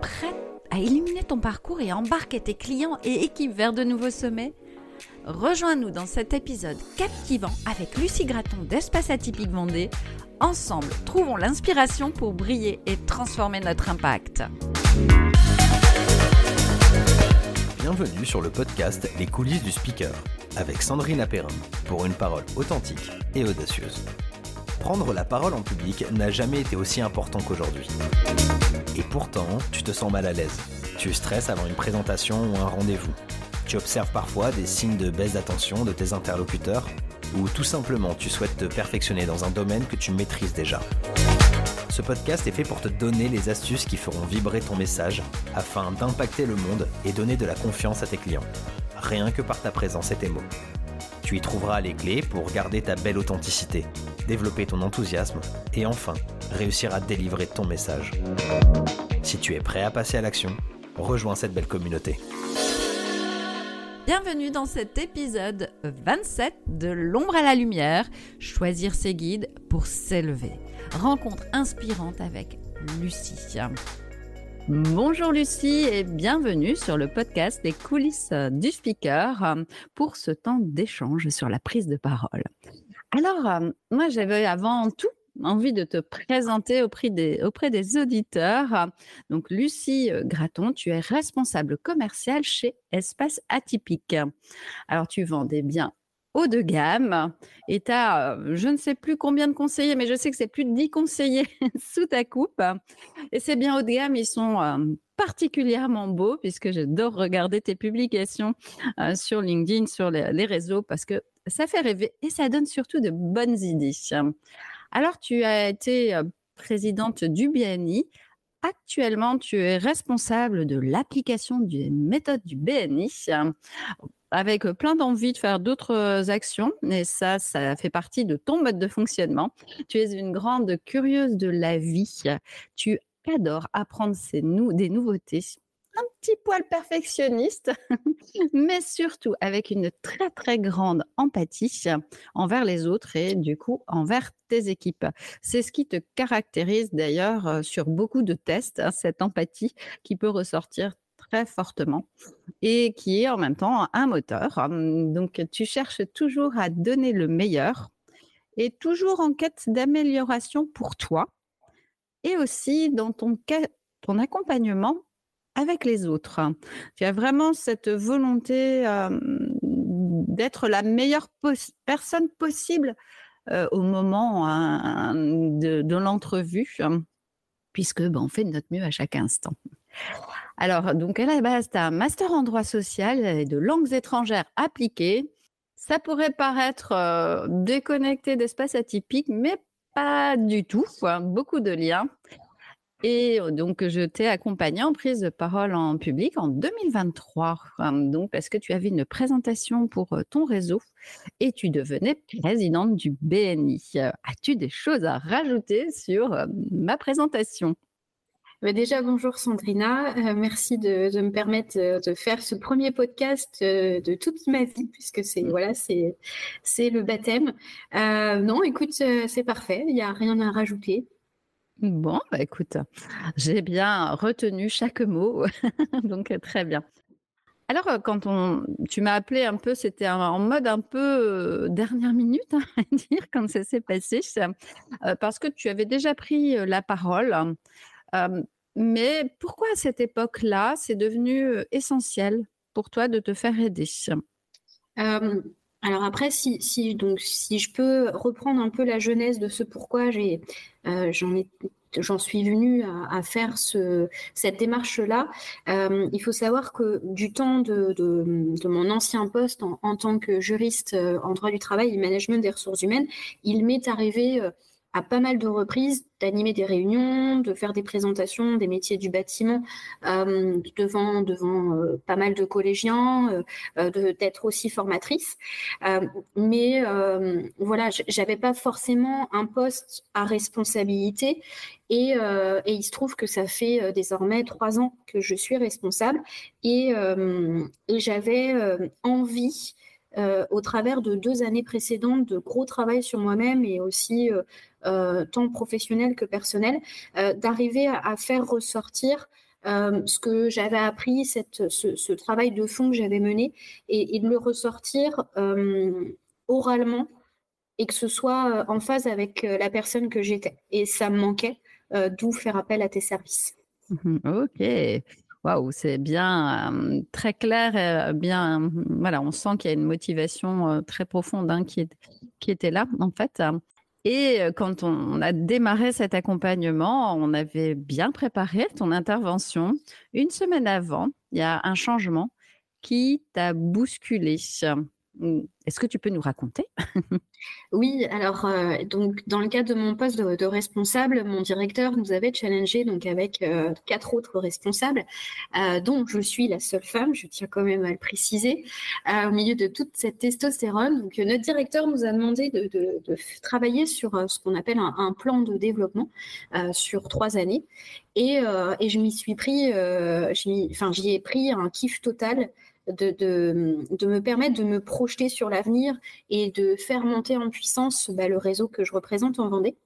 Prête à éliminer ton parcours et embarquer tes clients et équipes vers de nouveaux sommets? Rejoins-nous dans cet épisode captivant avec Lucie Graton d'Espace Atypique Vendée. Ensemble, trouvons l'inspiration pour briller et transformer notre impact. Bienvenue sur le podcast Les coulisses du speaker avec Sandrine Apérin pour une parole authentique et audacieuse. Prendre la parole en public n'a jamais été aussi important qu'aujourd'hui. Et pourtant, tu te sens mal à l'aise. Tu stresses avant une présentation ou un rendez-vous. Tu observes parfois des signes de baisse d'attention de tes interlocuteurs ou tout simplement tu souhaites te perfectionner dans un domaine que tu maîtrises déjà. Ce podcast est fait pour te donner les astuces qui feront vibrer ton message afin d'impacter le monde et donner de la confiance à tes clients. Rien que par ta présence et tes mots. Tu y trouveras les clés pour garder ta belle authenticité, développer ton enthousiasme et enfin réussir à délivrer ton message. Si tu es prêt à passer à l'action, rejoins cette belle communauté. Bienvenue dans cet épisode 27 de L'ombre à la lumière, choisir ses guides pour s'élever. Rencontre inspirante avec Lucie. Bonjour Lucie et bienvenue sur le podcast des coulisses du speaker pour ce temps d'échange sur la prise de parole. Alors, moi j'avais avant tout envie de te présenter auprès des, auditeurs. Donc, Lucie Graton, tu es responsable commerciale chez Espace Atypique. Alors, tu vends des biens haut de gamme et tu as, je ne sais plus combien de conseillers, mais je sais que c'est plus de 10 conseillers sous ta coupe. Et ces biens haut de gamme, ils sont particulièrement beaux puisque j'adore regarder tes publications sur LinkedIn, sur les, les réseaux parce que ça fait rêver et ça donne surtout de bonnes idées. Alors, tu as été présidente du BNI. Actuellement, tu es responsable de l'application des méthodes du BNI avec plein d'envie de faire d'autres actions. Et ça, ça fait partie de ton mode de fonctionnement. Tu es une grande curieuse de la vie. Tu adores apprendre des nouveautés un petit poil perfectionniste, mais surtout avec une très très grande empathie envers les autres et du coup envers tes équipes. C'est ce qui te caractérise d'ailleurs euh, sur beaucoup de tests, hein, cette empathie qui peut ressortir très fortement et qui est en même temps un moteur. Donc tu cherches toujours à donner le meilleur et toujours en quête d'amélioration pour toi et aussi dans ton, ton accompagnement avec les autres. Tu as vraiment cette volonté d'être la meilleure personne possible au moment hein, de, l'entrevue, puisque ben, on fait de notre mieux à chaque instant. Alors, donc à la base, tu as un master en droit social et de langues étrangères appliquées. Ça pourrait paraître déconnecté d'espace atypique, mais pas du tout. Beaucoup de liens. Et donc, je t'ai accompagné en prise de parole en public en 2023, donc parce que tu avais une présentation pour ton réseau et tu devenais présidente du BNI. As-tu des choses à rajouter sur ma présentation? Bah, déjà, bonjour Sandrina. merci de, me permettre de faire ce premier podcast de toute ma vie, puisque c'est voilà, c'est c'est le baptême. non, écoute, c'est parfait. Il n'y a rien à rajouter. Bon, bah écoute, j'ai bien retenu chaque mot, donc euh, très bien. Alors, euh, quand on, tu m'as appelé un peu, c'était en mode un peu euh, dernière minute, hein, à dire, quand ça s'est passé, parce que tu avais déjà pris la parole. Mais pourquoi à cette époque-là, c'est devenu essentiel pour toi de te faire aider? Alors après, si, donc, si je peux reprendre un peu la genèse de ce pourquoi j'ai, j'en suis venue à, faire ce, cette démarche-là. Il faut savoir que du temps de, de, mon ancien poste en, tant que juriste en droit du travail et management des ressources humaines, il m'est arrivé à pas mal de reprises d'animer des réunions, de faire des présentations des métiers du bâtiment euh, devant, devant euh, pas mal de collégiens, euh, d'être aussi formatrice. mais voilà, j'avais pas forcément un poste à responsabilité et, et, il se trouve que ça fait désormais trois ans que je suis responsable et, et j'avais envie euh, au travers de deux années précédentes de gros travail sur moi-même et aussi euh, euh, tant professionnel que personnel, d'arriver à, faire ressortir ce que j'avais appris, ce, travail de fond que j'avais mené, et, de le ressortir oralement et que ce soit en phase avec la personne que j'étais. Et ça me manquait, d'où faire appel à tes services. Mmh ok. Waouh, c'est bien très clair, bien voilà, on sent qu'il y a une motivation très profonde hein, qui, qui était là en fait. Et quand on a démarré cet accompagnement, on avait bien préparé ton intervention. Une semaine avant, il y a un changement qui t'a bousculé. Mmh. Est-ce que tu peux nous raconter? Oui, alors euh, donc dans le cadre de mon poste de, responsable, mon directeur nous avait challengé donc avec euh, quatre autres responsables, euh, dont je suis la seule femme, je tiens quand même à le préciser, au milieu de toute cette testostérone. Donc notre directeur nous a demandé de, travailler sur ce qu'on appelle un, plan de développement sur trois années, et, et suis pris, enfin j'y ai pris un kiff total de, de, me permettre de me projeter sur l'avenir et de faire monter en puissance bah, le réseau que je représente en Vendée.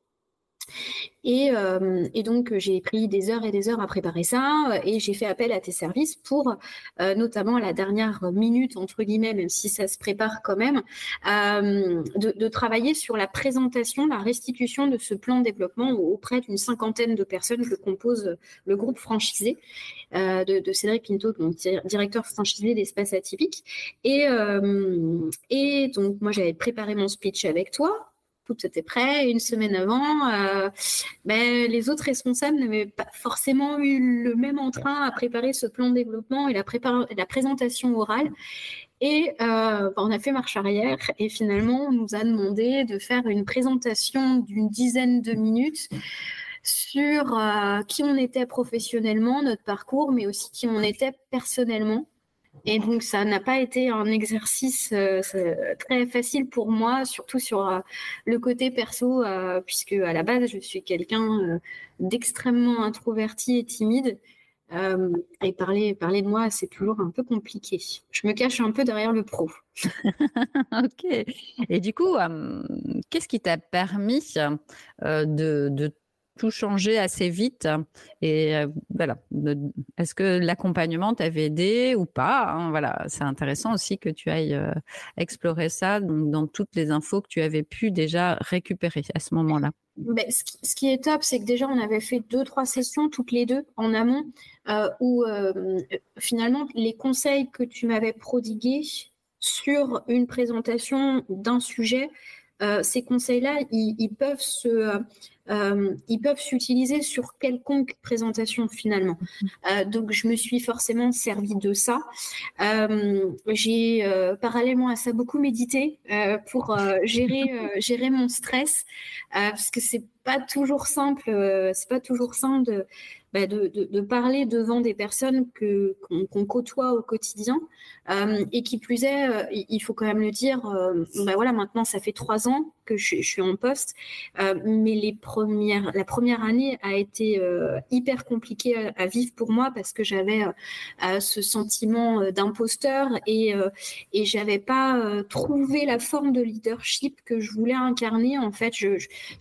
Euh, et, donc, j'ai pris des heures et des heures à préparer ça euh, et j'ai fait appel à tes services pour, euh, notamment la dernière minute, entre guillemets, même si ça se prépare quand même, de, travailler sur la présentation, la restitution de ce plan de développement auprès d'une cinquantaine de personnes que compose le groupe franchisé de, Cédric Pinto, donc directeur franchisé d'Espace Atypique. Et donc, moi, j'avais préparé mon speech avec toi tout était prêt. Une semaine avant, euh, ben, les autres responsables n'avaient pas forcément eu le même entrain à préparer ce plan de développement et la, présentation orale. Et euh, ben, on a fait marche arrière et finalement, on nous a demandé de faire une présentation d'une dizaine de minutes sur euh, qui on était professionnellement, notre parcours, mais aussi qui on était personnellement. Et donc, ça n'a pas été un exercice euh, très facile pour moi, surtout sur euh, le côté perso, euh, puisque à la base, je suis quelqu'un d'extrêmement introverti et timide. et parler, parler de moi, c'est toujours un peu compliqué. Je me cache un peu derrière le pro. ok. Et du coup, qu'est-ce qui t'a permis de, de tout changé assez vite. Et euh, voilà, est-ce que l'accompagnement t'avait aidé ou pas hein, Voilà, c'est intéressant aussi que tu ailles euh, explorer ça dans toutes les infos que tu avais pu déjà récupérer à ce moment-là. Ben, ce, qui, est top, c'est que déjà on avait fait deux, trois sessions toutes les deux en amont euh, où finalement les conseils que tu m'avais prodigués sur une présentation d'un sujet, ces conseils-là, ils, peuvent se euh, ils peuvent s'utiliser sur quelconque présentation finalement. Euh, donc je me suis forcément servi de ça. Euh, j'ai parallèlement à ça beaucoup médité pour gérer gérer mon stress parce que c'est pas toujours simple. c'est pas toujours simple de bah, de, parler devant des personnes que, qu'on, côtoie au quotidien. Et qui plus est, il faut quand même le dire, bah, voilà, maintenant ça fait trois ans que je, suis en poste, mais les la première année a été hyper compliquée à, vivre pour moi parce que j'avais ce sentiment d'imposteur et, et j'avais pas trouvé la forme de leadership que je voulais incarner. En fait, je,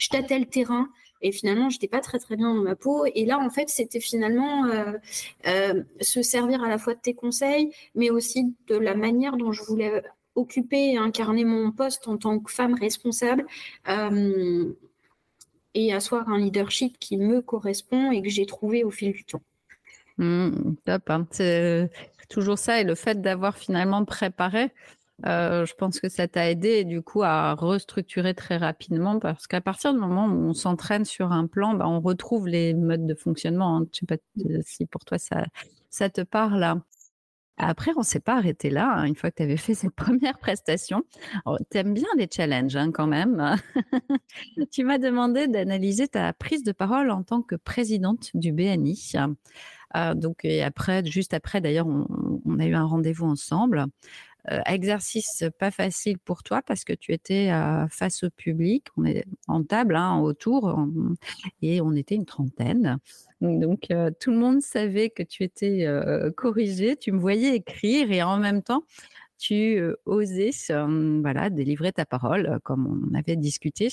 tâtais le terrain. Et finalement, j'étais pas très très bien dans ma peau. Et là, en fait, c'était finalement euh, euh, se servir à la fois de tes conseils, mais aussi de la manière dont je voulais occuper et incarner mon poste en tant que femme responsable. Euh, et asseoir un leadership qui me correspond et que j'ai trouvé au fil du temps. Mmh, top, hein. c'est toujours ça. Et le fait d'avoir finalement préparé, euh, je pense que ça t'a aidé du coup à restructurer très rapidement parce qu'à partir du moment où on s'entraîne sur un plan, bah, on retrouve les modes de fonctionnement. Hein. Je sais pas si pour toi ça, ça te parle. Après, on s'est pas arrêté là, hein, une fois que tu avais fait cette première prestation. Tu aimes bien les challenges hein, quand même. tu m'as demandé d'analyser ta prise de parole en tant que présidente du BNI. Euh, donc, et après, juste après, d'ailleurs, on, a eu un rendez-vous ensemble. Euh, exercice pas facile pour toi parce que tu étais euh, face au public, on est en table hein, autour et on était une trentaine. Donc euh, tout le monde savait que tu étais corrigé, tu me voyais écrire et en même temps as-tu osé voilà, délivrer ta parole, comme on avait discuté.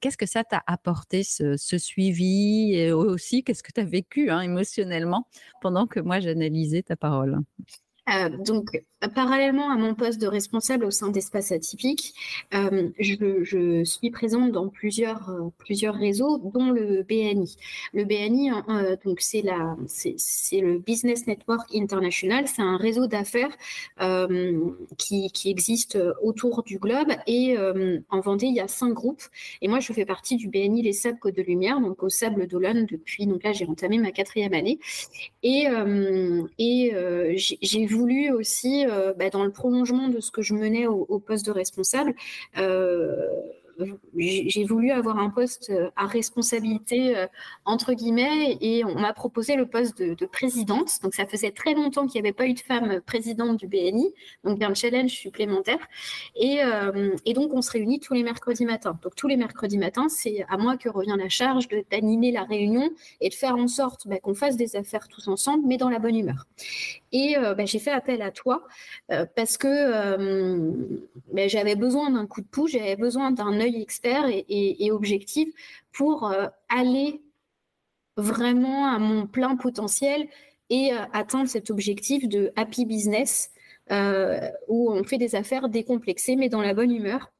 Qu'est-ce que ça t'a apporté, ce, suivi? Et aussi, qu'est-ce que tu as vécu hein, émotionnellement pendant que moi j'analysais ta parole? Donc, parallèlement à mon poste de responsable au sein d'Espace Atypique, euh, je, suis présente dans plusieurs, euh, réseaux, dont le BNI. Le BNI, euh, donc c'est le Business Network International. C'est un réseau d'affaires qui, existe autour du globe. Et en Vendée, il y a cinq groupes. Et moi, je fais partie du BNI Les Sables Côte de Lumière, donc au Sable d'Olonne depuis. Donc là, j'ai entamé ma quatrième année. Et j'ai voulu aussi euh, bah, dans le prolongement de ce que je menais au, poste de responsable, euh, j'ai voulu avoir un poste euh, à responsabilité euh, entre guillemets et on m'a proposé le poste de, présidente. Donc ça faisait très longtemps qu'il n'y avait pas eu de femme présidente du BNI, donc un challenge supplémentaire. Et, euh, et, donc on se réunit tous les mercredis matins. Donc tous les mercredis matins, c'est à moi que revient la charge d'animer la réunion et de faire en sorte bah, qu'on fasse des affaires tous ensemble, mais dans la bonne humeur. Et bah, j'ai fait appel à toi parce que bah, j'avais besoin d'un coup de pouce, j'avais besoin d'un œil expert et, objectif pour euh, aller vraiment à mon plein potentiel et euh, atteindre cet objectif de happy business euh, où on fait des affaires décomplexées mais dans la bonne humeur.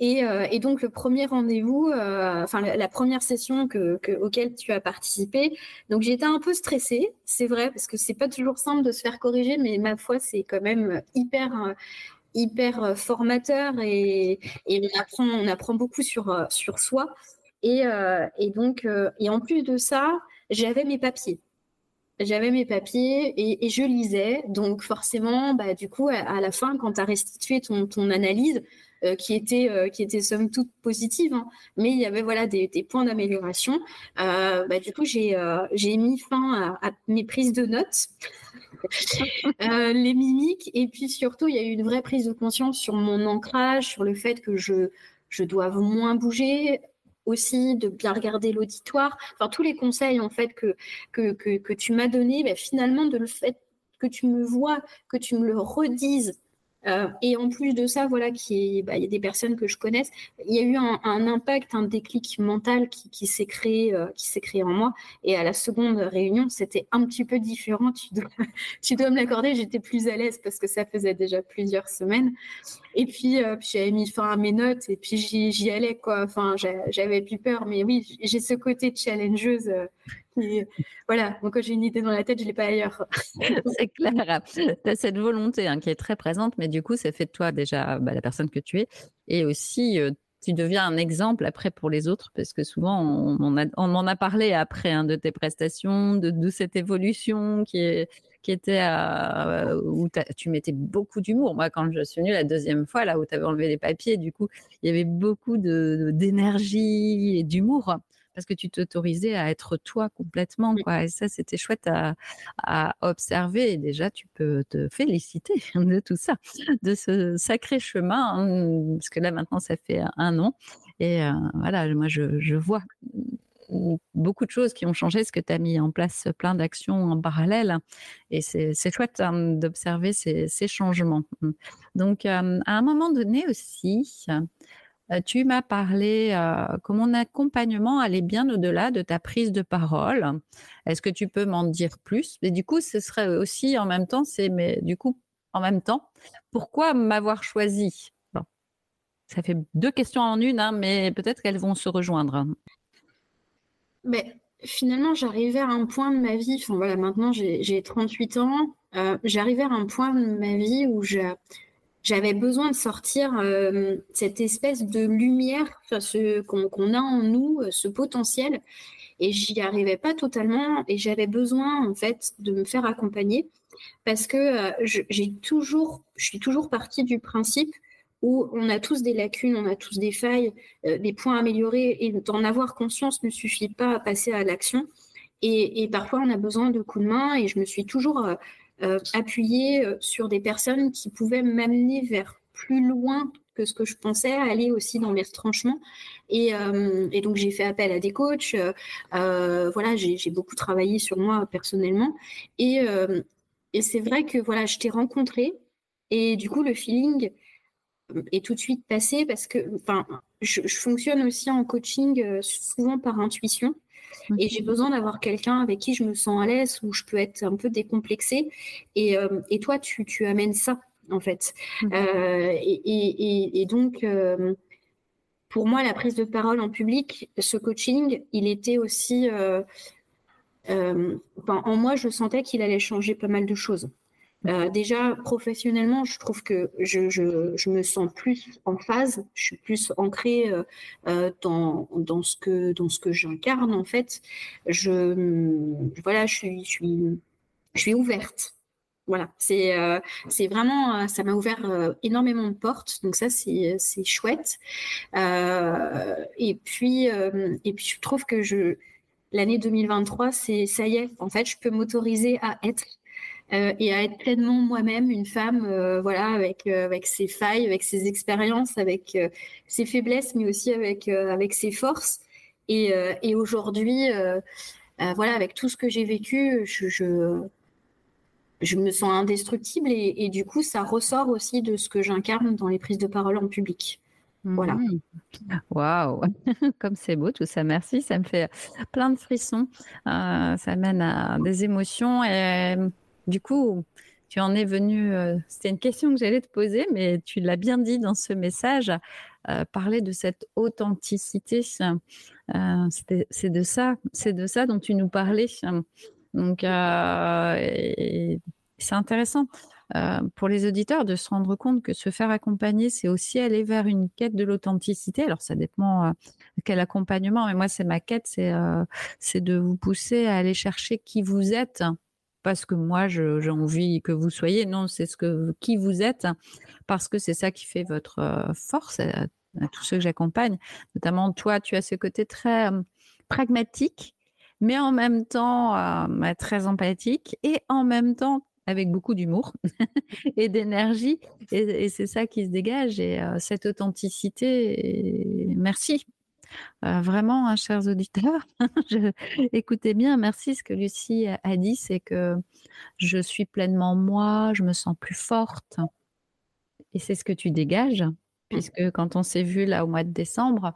Et, donc le premier rendez-vous, enfin la, première session que, auquel tu as participé, donc j'étais un peu stressée, c'est vrai, parce que c'est pas toujours simple de se faire corriger, mais ma foi c'est quand même hyper hyper euh, formateur et, on, apprend, on apprend beaucoup sur, euh, sur soi. Et, euh, et donc, et en plus de ça, j'avais mes papiers j'avais mes papiers et, je lisais. Donc forcément, bah, du coup, à, la fin, quand tu as restitué ton, analyse, qui était qui était somme toute positive, hein, mais il y avait voilà des, points d'amélioration. bah, du coup, j'ai mis fin à, mes prises de notes. Euh, les mimiques. Et puis surtout, il y a eu une vraie prise de conscience sur mon ancrage, sur le fait que je, je dois moins bouger, aussi de bien regarder l'auditoire. Enfin, tous les conseils en fait que, tu m'as donnés, ben, finalement, de le fait que tu me vois, que tu me le redises euh, et en plus de ça, voilà, bah, il y a des personnes que je connaisse. Il y a eu un, impact, un déclic mental qui, s'est créé, euh, qui s'est créé en moi. Et à la seconde réunion, c'était un petit peu différent. Tu dois, tu dois me l'accorder. J'étais plus à l'aise parce que ça faisait déjà plusieurs semaines. Et puis, euh, puis j'avais mis fin à mes notes et puis j'y allais quoi. Enfin, j'avais plus peur, mais oui, j'ai ce côté challengeuse voilà, moi quand j'ai une idée dans la tête, je ne l'ai pas ailleurs. c'est clair. Tu as cette volonté hein, qui est très présente, mais du coup, ça fait de toi déjà bah, la personne que tu es. Et aussi, euh, tu deviens un exemple après pour les autres, parce que souvent, on, on, on en a parlé après hein, de tes prestations, de, cette évolution qui, est, qui était euh, où tu mettais beaucoup d'humour. Moi, quand je suis venue la deuxième fois, là où tu avais enlevé les papiers, du coup, il y avait beaucoup d'énergie de, et d'humour parce que tu t'autorisais à être toi complètement. Quoi. Et ça, c'était chouette à, observer. Et déjà, tu peux te féliciter de tout ça, de ce sacré chemin, hein, parce que là, maintenant, ça fait un an. Et euh, voilà, moi, je, vois beaucoup de choses qui ont changé, ce que tu as mis en place plein d'actions en parallèle. Et c'est chouette hein, d'observer ces, changements. Donc, euh, à un moment donné aussi, tu m'as parlé euh, que mon accompagnement allait bien au-delà de ta prise de parole. Est-ce que tu peux m'en dire plus? Et du coup, ce serait aussi en même temps, c'est mais du coup en même temps, pourquoi m'avoir choisi? Ça fait deux questions en une, hein, mais peut-être qu'elles vont se rejoindre. Mais finalement, j'arrivais à un point de ma vie. Enfin voilà, maintenant j'ai 38 ans. Euh, j'arrivais à un point de ma vie où je j'avais besoin de sortir euh, cette espèce de lumière, ce qu'on a en nous, euh, ce potentiel, et j'y arrivais pas totalement, et j'avais besoin en fait de me faire accompagner. Parce que euh, j'ai toujours, je suis toujours partie du principe où on a tous des lacunes, on a tous des failles, des points à améliorer, et d'en avoir conscience ne suffit pas à passer à l'action. Et, parfois, on a besoin de coups de main, et je me suis toujours euh, appuyer euh, sur des personnes qui pouvaient m'amener vers plus loin que ce que je pensais, aller aussi dans mes retranchements. Et, euh, donc j'ai fait appel à des coachs. voilà, j'ai beaucoup travaillé sur moi personnellement. Et, c'est vrai que voilà, je t'ai rencontré Et du coup, le feeling est tout de suite passé parce que, enfin, je, fonctionne aussi en coaching souvent par intuition. Et j'ai besoin d'avoir quelqu'un avec qui je me sens à l'aise, où je peux être un peu décomplexée. Et, et toi, tu, tu, amènes ça, en fait. et, et, et, donc, pour moi, la prise de parole en public, ce coaching, il était aussi... Euh, euh, en moi, je sentais qu'il allait changer pas mal de choses. Euh, déjà, professionnellement, je trouve que je, je, me sens plus en phase, je suis plus ancrée dans, dans, ce que, que j'incarne, en fait. Je, voilà, je suis, je suis, je suis ouverte. Voilà, c'est euh, vraiment, euh, ça m'a ouvert euh, énormément de portes, donc ça c'est chouette. et puis et puis je trouve que je l'année 2023, c'est ça y est, en fait, je peux m'autoriser à être et à être pleinement moi-même une femme, voilà, avec avec ses failles, avec ses expériences, avec ses faiblesses, mais aussi avec avec ses forces. Et, et aujourd'hui, voilà, avec tout ce que j'ai vécu, je, je me sens indestructible et, du coup, ça ressort aussi de ce que j'incarne dans les prises de parole en public. Voilà. Mmh. Waouh, comme c'est beau tout ça. Merci, ça me fait plein de frissons. Euh, ça mène à des émotions du coup, tu en es venu. Euh, c'était une question que j'allais te poser, mais tu l'as bien dit dans ce message. Euh, parler de cette authenticité, c'est de ça, c'est de ça dont tu nous parlais. Donc, euh, c'est intéressant euh, pour les auditeurs de se rendre compte que se faire accompagner, c'est aussi aller vers une quête de l'authenticité. Alors, ça dépend euh, quel accompagnement, mais moi, c'est ma quête, c'est de vous pousser à aller chercher qui vous êtes. Parce que moi, j'ai envie que vous soyez. Non, c'est ce que qui vous êtes, parce que c'est ça qui fait votre force à, à tous ceux que j'accompagne. Notamment toi, tu as ce côté très pragmatique mais en même temps euh, très empathique et en même temps avec beaucoup d'humour et d'énergie. Et, c'est ça qui se dégage. Et euh, cette authenticité, merci. Euh, vraiment, hein, chers auditeurs, écoutez bien, merci. Ce que Lucie a dit, c'est que je suis pleinement moi, je me sens plus forte. Et c'est ce que tu dégages, mmh. puisque quand on s'est vu là au mois de décembre,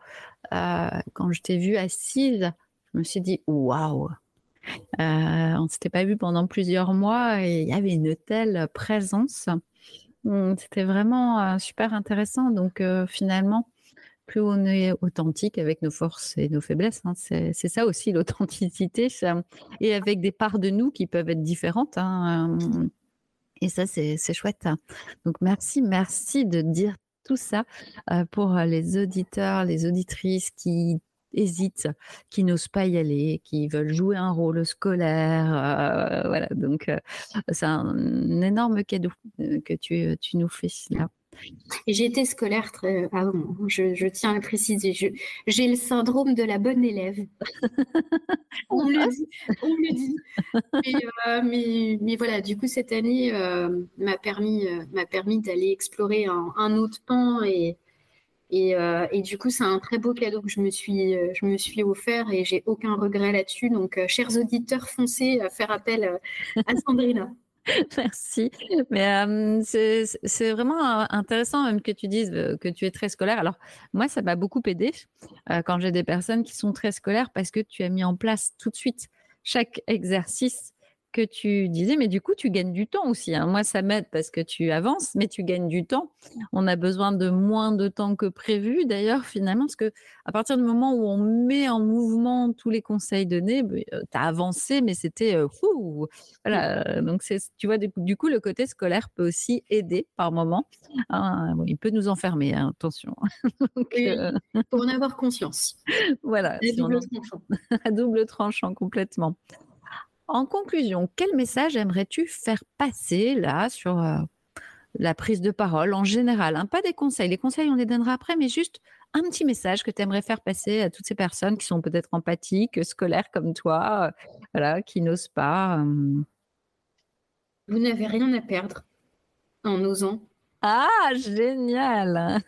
quand je t'ai vue assise je me suis dit waouh euh, on ne s'était pas vu pendant plusieurs mois et il y avait une telle présence. Hum, c'était vraiment euh, super intéressant. Donc euh, finalement, on est authentique avec nos forces et nos faiblesses, hein, c'est ça aussi l'authenticité, et avec des parts de nous qui peuvent être différentes. Hein, et ça, c'est chouette. Donc merci, merci de dire tout ça pour les auditeurs, les auditrices qui hésitent, qui n'osent pas y aller, qui veulent jouer un rôle scolaire. Euh, voilà, donc euh, c'est un, énorme cadeau euh, que tu, tu nous fais là. J'ai été scolaire très avant, je, tiens à le préciser. J'ai le syndrome de la bonne élève. on, me le dit. On dit. mais, voilà, du coup, cette année m'a permis, m'a permis d'aller explorer un, autre pan et, euh, et, du coup, c'est un très beau cadeau que je me suis, euh, je me suis offert et j'ai aucun regret là-dessus. Donc, euh, chers auditeurs, foncez à faire appel à Sandrina. Merci. Mais c'est vraiment intéressant même que tu dises que tu es très scolaire. Alors, moi, ça m'a beaucoup aidé quand j'ai des personnes qui sont très scolaires parce que tu as mis en place tout de suite chaque exercice que tu disais, mais du coup, tu gagnes du temps aussi. Hein. Moi, ça m'aide parce que tu avances, mais tu gagnes du temps. On a besoin de moins de temps que prévu, d'ailleurs, finalement, parce que à partir du moment où on met en mouvement tous les conseils donnés, bah, euh, tu as avancé, mais c'était euh, fou. Voilà. Donc, tu vois, du coup, le côté scolaire peut aussi aider par moment. Hein. il peut nous enfermer, hein, attention. Euh, pour en avoir conscience. voilà. À double tranchant. à double tranchant, complètement. En conclusion, quel message aimerais-tu faire passer là sur euh, la prise de parole en général? Hein? Pas des conseils, les conseils on les donnera après, mais juste un petit message que tu aimerais faire passer à toutes ces personnes qui sont peut-être empathiques, scolaires comme toi, euh, voilà, qui n'osent pas. Euh. Vous n'avez rien à perdre en osant. Ah, génial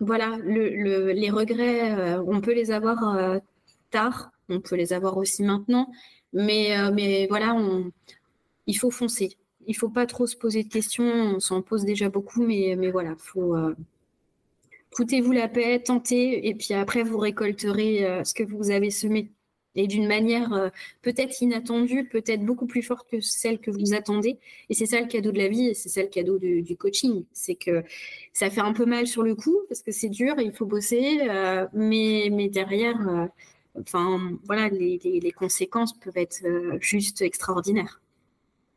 Voilà, les regrets, on peut les avoir tard, on peut les avoir aussi maintenant, mais, euh, mais voilà, il faut foncer. il faut pas trop se poser de questions. On s'en pose déjà beaucoup, mais, mais voilà, faut foutez-vous la paix, tentez, et puis après vous récolterez ce que vous avez semé et d'une manière euh, peut-être inattendue, peut-être beaucoup plus forte que celle que vous attendez. Et c'est ça le cadeau de la vie et c'est ça le cadeau du, coaching. C'est que ça fait un peu mal sur le coup parce que c'est dur, il faut bosser, euh, mais, mais derrière, euh, enfin voilà, les, les, conséquences peuvent être juste extraordinaires.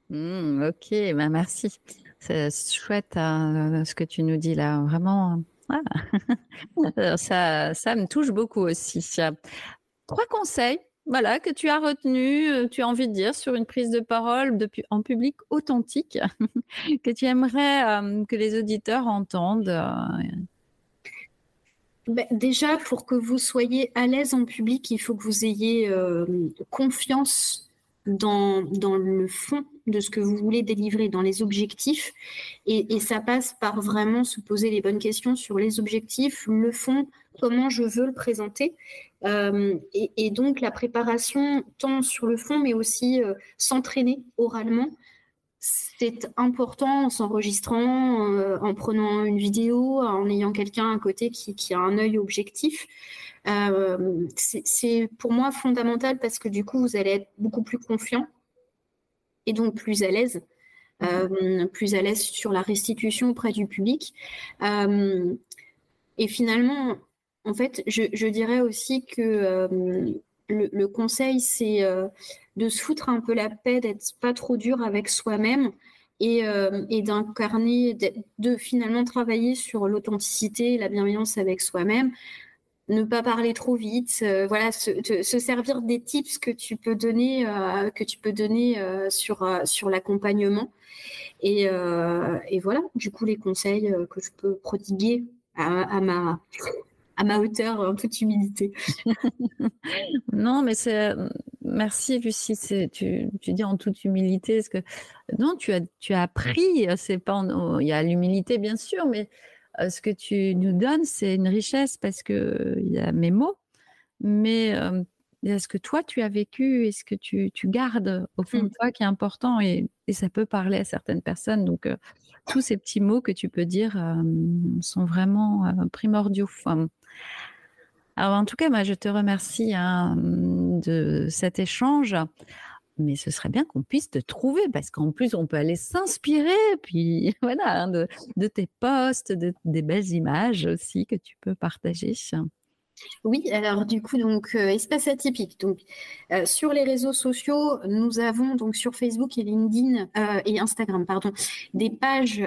Mmh, ok, bah merci. C'est chouette hein, ce que tu nous dis là, vraiment. ça, ça me touche beaucoup aussi. Trois conseils voilà, que tu as retenu, euh, tu as envie de dire sur une prise de parole en public authentique, que tu aimerais euh, que les auditeurs entendent euh? Ben, Déjà, pour que vous soyez à l'aise en public, il faut que vous ayez confiance dans, le fond de ce que vous voulez délivrer, dans les objectifs. Et, et ça passe par vraiment se poser les bonnes questions sur les objectifs, le fond, comment je veux le présenter. Euh, et, donc la préparation, tant sur le fond, mais aussi euh, s'entraîner oralement, c'est important en s'enregistrant, euh, en prenant une vidéo, en ayant quelqu'un à côté qui, a un œil objectif. c'est pour moi fondamental parce que du coup, vous allez être beaucoup plus confiant et donc plus à l'aise. Mmh. plus à l'aise sur la restitution auprès du public. et finalement, en fait, je, dirais aussi que euh, le, conseil, c'est euh, de se foutre un peu la paix, d'être pas trop dur avec soi-même et, euh, d'incarner, de, finalement travailler sur l'authenticité, la bienveillance avec soi-même, ne pas parler trop vite, voilà, se, servir des tips que tu peux donner, que tu peux donner sur, sur l'accompagnement. Et, voilà, du coup, les conseils que je peux prodiguer à ma, à ma hauteur en toute humilité. non, mais c'est merci Lucie. Tu, tu dis en toute humilité, parce que non, tu as tu as appris. C'est pas il y a l'humilité bien sûr, mais euh, ce que tu nous donnes, c'est une richesse parce que il y a mes mots, mais euh, il y a ce que toi tu as vécu et ce que tu, tu gardes au fond de mmh. toi qui est important et, et, ça peut parler à certaines personnes. Donc euh, tous ces petits mots que tu peux dire sont vraiment primordiaux. En tout cas, moi, je te remercie hein, de cet échange. Mais ce serait bien qu'on puisse te trouver parce qu'en plus, on peut aller s'inspirer, puis voilà, hein, de, tes posts, de, des belles images aussi que tu peux partager. Oui, alors du coup, donc euh, espace atypique. Donc euh, sur les réseaux sociaux, nous avons donc sur Facebook et LinkedIn euh, et Instagram, pardon, des pages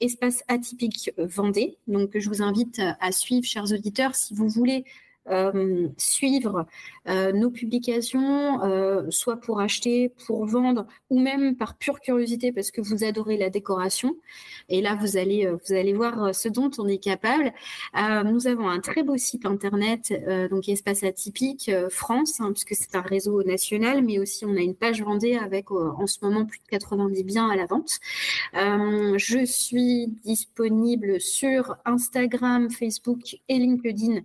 espace atypique Vendée. Donc je vous invite à suivre, chers auditeurs, si vous voulez euh, suivre euh, nos publications, euh, soit pour acheter, pour vendre, ou même par pure curiosité parce que vous adorez la décoration. Et là, vous allez, vous allez voir ce dont on est capable. nous avons un très beau site internet, donc Espace Atypique France, hein, puisque c'est un réseau national, mais aussi on a une page Vendée avec en ce moment plus de 90 biens à la vente. je suis disponible sur Instagram, Facebook et LinkedIn.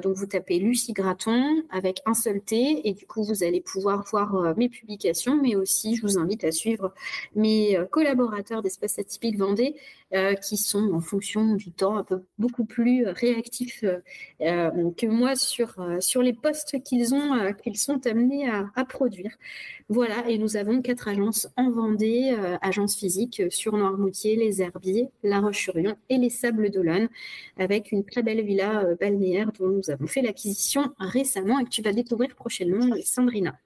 donc vous tapez Lucie Graton avec un seul T et du coup vous allez pouvoir voir euh, mes publications, mais aussi je vous invite à suivre mes euh, collaborateurs d'Espace Atypique Vendée euh, qui sont en fonction du temps un peu beaucoup plus réactifs que moi sur, sur les postes qu'ils ont qu'ils sont amenés à, à, produire. Voilà, et nous avons quatre agences en Vendée, agences physiques sur Noirmoutier, les Herbiers, La Roche-sur-Yon et les Sables d'Olonne, avec une très belle villa balnéaire dont nous avons fait l'acquisition récemment et que tu vas découvrir prochainement, Sandrina.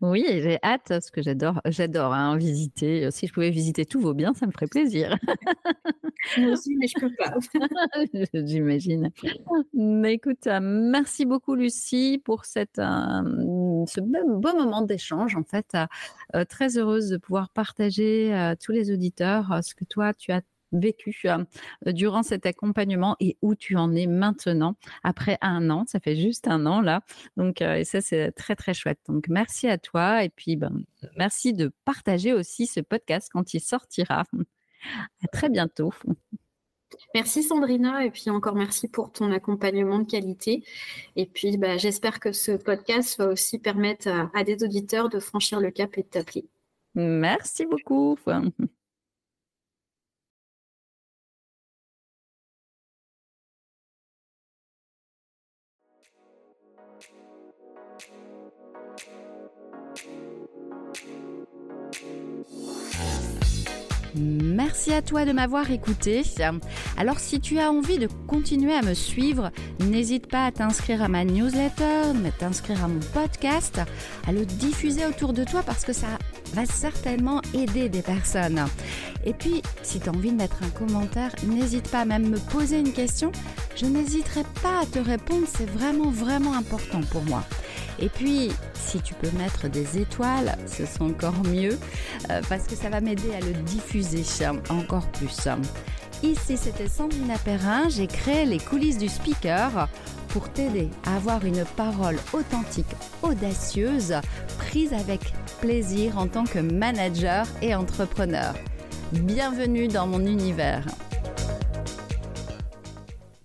Oui, j'ai hâte parce que j'adore, j'adore hein, visiter. Si je pouvais visiter tous vos biens, ça me ferait plaisir. Moi aussi, mais je peux pas. J'imagine. Mais écoute, euh, merci beaucoup Lucie pour cette, euh, ce beau moment d'échange. En fait, euh, très heureuse de pouvoir partager à tous les auditeurs ce que toi tu as vécu euh, durant cet accompagnement et où tu en es maintenant après un an. Ça fait juste un an là. Donc, euh, et ça, c'est très, très chouette. Donc, merci à toi. Et puis, ben, merci de partager aussi ce podcast quand il sortira. À très bientôt. Merci Sandrina et puis encore merci pour ton accompagnement de qualité. Et puis bah, j'espère que ce podcast va aussi permettre à, à, des auditeurs de franchir le cap et de t'appeler. Merci beaucoup. Merci à toi de m'avoir écouté. Alors si tu as envie de continuer à me suivre, n'hésite pas à t'inscrire à ma newsletter, à t'inscrire à mon podcast, à le diffuser autour de toi parce que ça va certainement aider des personnes. Et puis, si tu as envie de mettre un commentaire, n'hésite pas à même me poser une question. Je n'hésiterai pas à te répondre, c'est vraiment, vraiment important pour moi. Et puis, si tu peux mettre des étoiles, ce sera encore mieux, euh, parce que ça va m'aider à le diffuser encore plus. Ici, c'était Sandrine Perrin, j'ai créé les coulisses du speaker pour t'aider à avoir une parole authentique, audacieuse, prise avec plaisir en tant que manager et entrepreneur. Bienvenue dans mon univers.